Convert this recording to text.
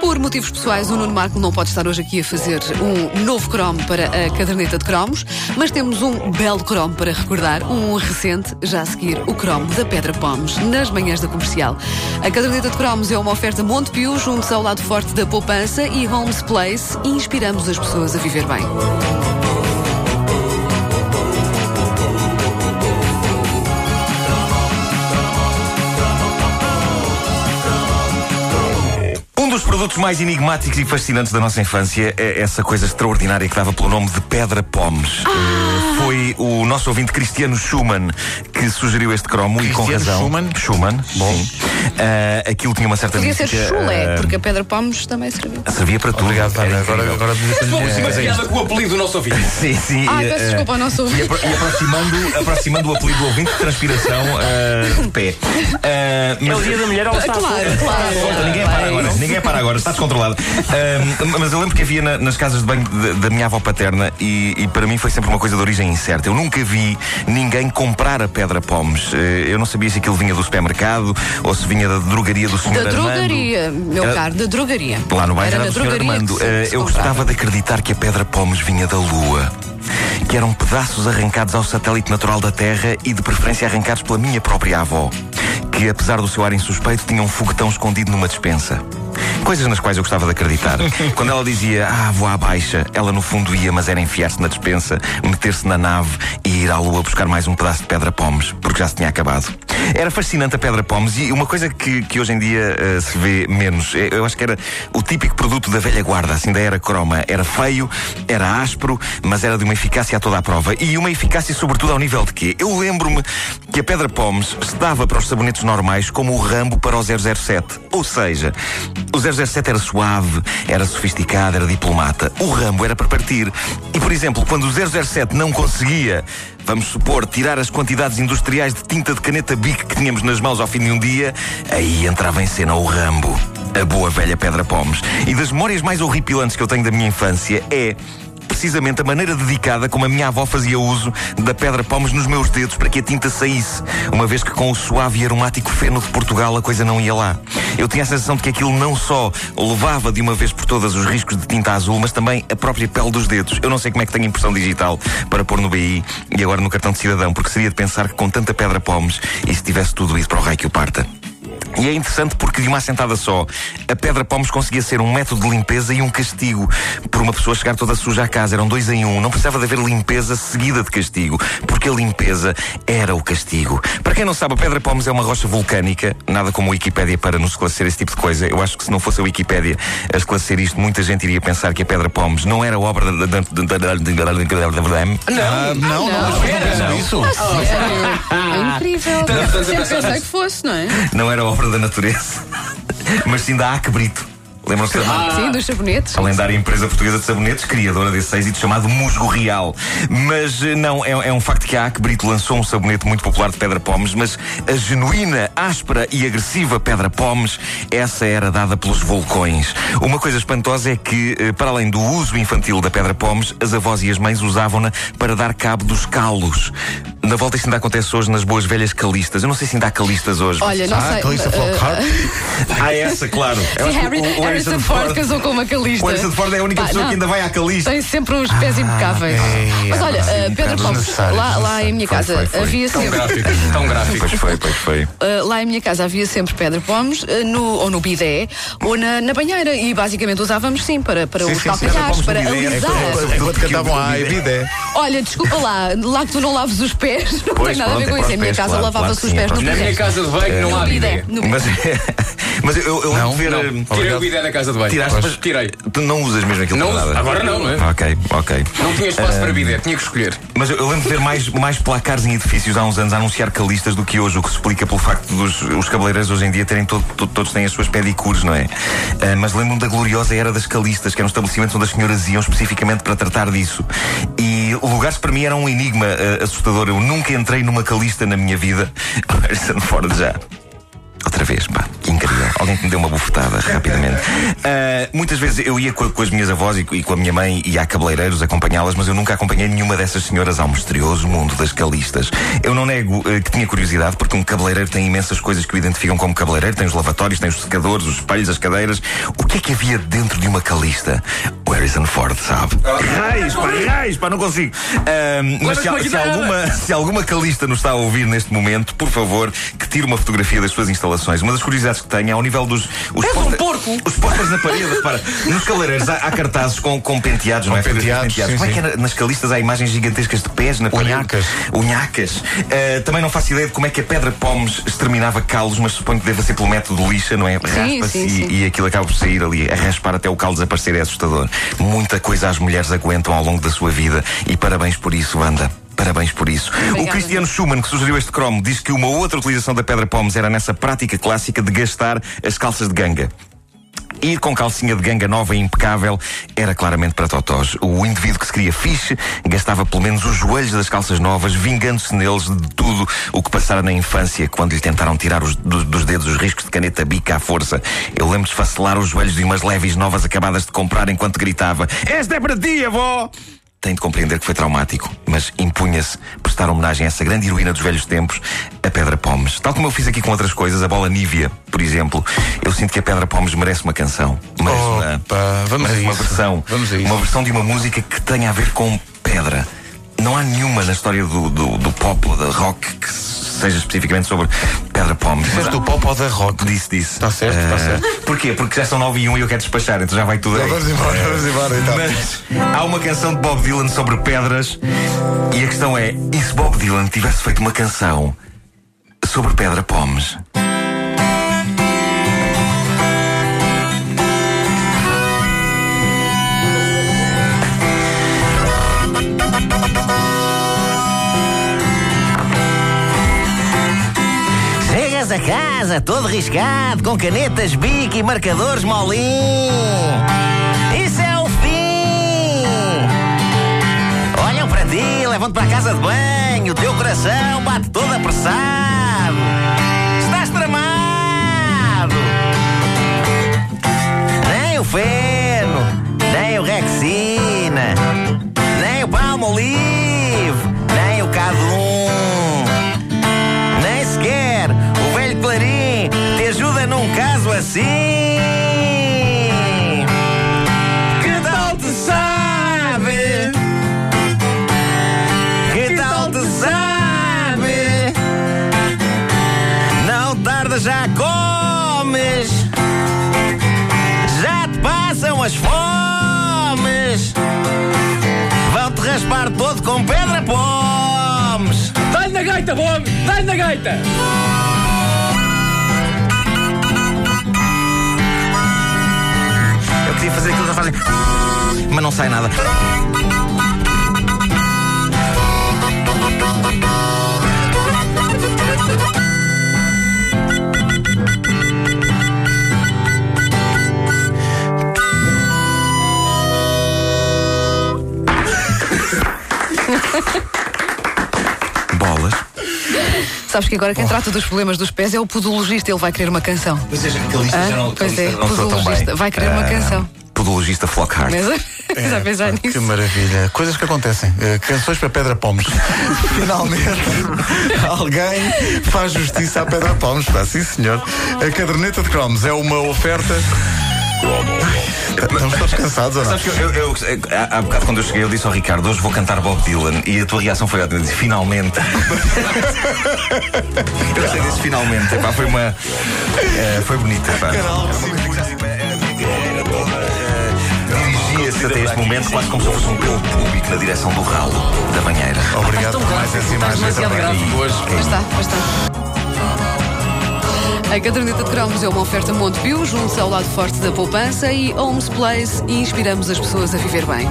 Por motivos pessoais, o Nuno Marco não pode estar hoje aqui a fazer um novo cromo para a caderneta de cromos, mas temos um belo cromo para recordar, um recente, já a seguir, o cromo da Pedra Pomes, nas manhãs da comercial. A caderneta de cromos é uma oferta Montepio, junto ao lado forte da poupança e Homes Place, e inspiramos as pessoas a viver bem. Produtos mais enigmáticos e fascinantes da nossa infância é essa coisa extraordinária que dava pelo nome de Pedra Pomes. Eh, Foi o nosso ouvinte Cristiano Schumann que sugeriu este cromo e com Cristiano razão. Schumann? Schumann, bom. Eh, aquilo tinha uma certa Podia ser mística, chulé, eh, porque a Pedra Pomes também escreveu. Servia para tudo. Obrigado, Ana. Agora, agora Vamos uma piada com o apelido do nosso ouvinte. Sim, sim. Ai, e, peço eh, desculpa ao nosso E, ouvinte. apro- e aproximando, aproximando o apelido do ouvinte de transpiração de pé. Mas- É o dia da mulher, ela está Claro, claro. Solta, ninguém para agora, ninguém para agora, está descontrolado. Mas eu lembro que havia na- nas casas de banho da minha avó paterna e, e para mim foi sempre uma coisa de origem incerta. Eu nunca vi ninguém comprar a pedra pomes. Eu não sabia se aquilo vinha do supermercado ou se vinha da drogaria do senhor Da Armando. drogaria, meu Era- caro, da drogaria. Lá no bairro era, na do senhor Armando. se- Eh, eu gostava de acreditar que a pedra pomes vinha da Lua. Que eram pedaços arrancados ao satélite natural da Terra e de preferência arrancados pela minha própria avó. Que apesar do seu ar insuspeito tinha um foguetão escondido numa despensa. Coisas nas quais eu gostava de acreditar. Quando ela dizia, ah, vou à baixa, ela no fundo ia, mas era enfiar-se na despensa, meter-se na nave e ir à lua buscar mais um pedaço de pedra pomes, porque já se tinha acabado. Era fascinante a pedra pomes e uma coisa que, que hoje em dia eh, se vê menos, eh, eu acho que era o típico produto da velha guarda, assim da era croma. Era feio, era áspero, mas era de uma eficácia a toda a prova. E uma eficácia sobretudo ao nível de quê? Eu lembro-me que a pedra pomes estava para os sabonetes normais como o Rambo para o 007. Ou seja, o 007 era suave, era sofisticado, era diplomata. O Rambo era para partir. E, por exemplo, quando o 007 não conseguia, vamos supor, tirar as quantidades industriais de tinta de caneta Bic que tínhamos nas mãos ao fim de um dia, aí entrava em cena o Rambo, a boa velha Pedra Pomes. E das memórias mais horripilantes que eu tenho da minha infância é precisamente a maneira dedicada como a minha avó fazia uso da pedra pomes nos meus dedos para que a tinta saísse, uma vez que com o suave e aromático feno de Portugal a coisa não ia lá. Eu tinha a sensação de que aquilo não só levava de uma vez por todas os riscos de tinta azul, mas também a própria pele dos dedos. Eu não sei como é que tenho impressão digital para pôr no BI e agora no cartão de cidadão, porque seria de pensar que com tanta pedra pomes e se tivesse tudo isso para o raio que o parta. E é interessante porque de uma assentada só, a pedra pomes conseguia ser um método de limpeza e um castigo por uma pessoa chegar toda suja à casa. Eram dois em um. Não precisava de haver limpeza seguida de castigo, porque a limpeza era o castigo. Para quem não sabe, a pedra pomes é uma rocha vulcânica, nada como a Wikipédia para nos esclarecer esse tipo de coisa. Eu acho que se não fosse a Wikipédia a esclarecer isto, muita gente iria pensar que a pedra pomes não era obra da. da- da- Ah, não, não, não, não. isso. É incrível. Pensei que fosse, não é? não era obra da natureza, mas sim da Acbrito. Lembram-se da Sim, dos sabonetes. A lendária empresa portuguesa de sabonetes, criadora desse êxito chamado Musgo Real. Mas eh, não, é, é um facto que a Acbrito lançou um sabonete muito popular de pedra pomes, mas a genuína, áspera e agressiva pedra pomes, essa era dada pelos vulcões. Uma coisa espantosa é que, eh, para além do uso infantil da pedra pomes, as avós e as mães usavam-na para dar cabo dos calos. Na volta isto ainda acontece hoje nas boas velhas calistas. Eu não sei se ainda há calistas hoje. Olha, não Ah, sei. Calista uh, Flockhart. Ah, essa, claro. Sim, Harry, o- o Harrison Ford casou com uma calista. O Harrison Ford é a única Pá, pessoa não. que ainda vai à calista. Tem sempre uns pés impecáveis. é, Mas olha, é, uh, sim, Pedro Pomes, desnecessário, lá, lá em minha Foi, casa foi, foi. havia Tão sempre. gráfico, tão gráfico. Pois foi, pois foi. Uh, lá em minha casa havia sempre Pedro Pomes, uh, no, ou no bidé, ou na, na banheira. E basicamente usávamos sim para, para Sim, os sim, calcanhares, para bidé, alisar. coisa- Enquanto cantavam a Ebidé. Olha, desculpa lá, lá que tu não laves os pés, não Pois, tem nada a ver com isso. Em minha casa lavava-se os pés no Na bidé. minha casa de banho não há No bidé. bidé. Bidé. Mas, mas eu, eu lembro Não, de ver. Não, eh, tirei Obrigado. o bidé da casa de banho. Tiraste, mas- Tirei. Tu não usas mesmo aquilo Não para nada. Agora não, não é? Ok, ok. Não tinha espaço para bidé, tinha que escolher. Mas eu, eu lembro de ver mais, mais placares em edifícios há uns anos a anunciar calistas do que hoje, o que se explica pelo facto dos os cabeleireiros hoje em dia terem todo, todo- todos têm as suas pedicures, não é? Ah, mas lembro-me da gloriosa era das calistas, que eram estabelecimentos onde as senhoras iam especificamente para tratar disso. E lugares para mim era um enigma ah, assustador. Eu nunca entrei numa calista na minha vida. Harrison Ford já. Outra vez, pá. Alguém que me deu uma bufetada, rapidamente. Uh, muitas vezes eu ia com, com as minhas avós e, e, com a minha mãe e a cabeleireiros acompanhá-las, mas eu nunca acompanhei nenhuma dessas senhoras ao misterioso mundo das calistas. Eu não nego uh, que tinha curiosidade, porque um cabeleireiro tem imensas coisas que o identificam como cabeleireiro. Tem os lavatórios, tem os secadores, os espelhos, as cadeiras. O que é que havia dentro de uma calista? O Harrison Ford, sabe? Raios, pá, raios, pá, não consigo. Uh, mas se, se, alguma, se alguma calista nos está a ouvir neste momento, por favor, que tire uma fotografia das suas instalações. Uma das curiosidades que tenho é nível dos. Os, posta, um porco. os posters na parede. Repara, nos cabeleireiros há, há, cartazes com, com penteados, com não é? Penteados, penteados. Sim, Como é que é nas calistas há imagens gigantescas de pés na parede? Unhacas. Unhacas. Uh, também não faço ideia de como é que a pedra pomes exterminava calos, mas suponho que deva ser pelo método lixa, não é? Raspa-se e, e aquilo acaba por sair ali, a raspar até o calo desaparecer é assustador. Muita coisa as mulheres aguentam ao longo da sua vida e parabéns por isso, Wanda. Parabéns por isso. Obrigada. O Cristiano Schumann, que sugeriu este cromo, diz que uma outra utilização da pedra pomes era nessa prática clássica de gastar as calças de ganga. Ir com calcinha de ganga nova e impecável era claramente para totós. O indivíduo que se queria fixe gastava pelo menos os joelhos das calças novas, vingando-se neles de tudo o que passara na infância quando lhe tentaram tirar os, do, dos dedos os riscos de caneta bica à força. Eu lembro de esfacelar os joelhos de umas leves novas acabadas de comprar enquanto gritava: Esta é para ti, avó! Tem de compreender que foi traumático, mas impunha-se prestar homenagem a essa grande heroína dos velhos tempos, a Pedra Pomes. Tal como eu fiz aqui com outras coisas, a bola Nívia, por exemplo, eu sinto que a Pedra Pomes merece uma canção. Merece, Opa, uma, vamos merece a uma versão. Vamos. Uma versão de uma música que tenha a ver com pedra. Não há nenhuma na história do, do, do pop ou da rock que seja especificamente sobre Pedra Pomes. Disseste do pop ou da rock? Disse, disse. Está certo, está Uh, certo. Porquê? Porque já são 9 e 1 e eu quero despachar, então já vai tudo aí. Vamos embora, vamos embora então. Mas há uma canção de Bob Dylan sobre pedras e a questão é: e se Bob Dylan tivesse feito uma canção sobre Pedra Pomes? Casa todo riscado, com canetas bic e marcadores molim. Isso é o fim! Olham para ti, levam-te para a casa de banho, o teu coração bate todo apressado. Estás tramado! Nem o feno, nem o Rexina, assim. Que tal te sabe? Que tal te sabe? Não tarda, já comes. Já te passam as fomes. Vão-te raspar todo com pedra pomes. Dá-lhe na gaita, Bob! Dá-lhe na gaita! Fazer fazem, mas não sai nada. Bolas. Sabes que agora quem trata dos problemas dos pés é o podologista, ele vai querer uma canção. Mas seja, calistas Ah, já não, pois é, podologista. bem. Vai querer uma canção. Podologista Flockhart. Mas, já pensar Pá, Que nisso. maravilha. Coisas que acontecem. Eh, canções para Pedra Pomes. Finalmente, alguém faz justiça à Pedra Pomes. Pá, sim, senhor. A caderneta de cromos é uma oferta. Estamos todos cansados ou não? Sabes que eu, eu, eu- há, há bocado quando eu cheguei, eu disse ao Ricardo: hoje vou cantar Bob Dylan. E a tua reação foi ótima. Eu disse: finalmente. eu gostei desse finalmente. Epá, foi uma. eh, foi bonita. epá. Dirigia-se até este momento quase como se fosse um pelo público na direção do ralo da banheira. Obrigado Tão por mais essa imagem também. hoje. Está, está. A caderneta de cromos é uma oferta Montepio, junto ao lado forte da poupança e Homes Place e inspiramos as pessoas a viver bem.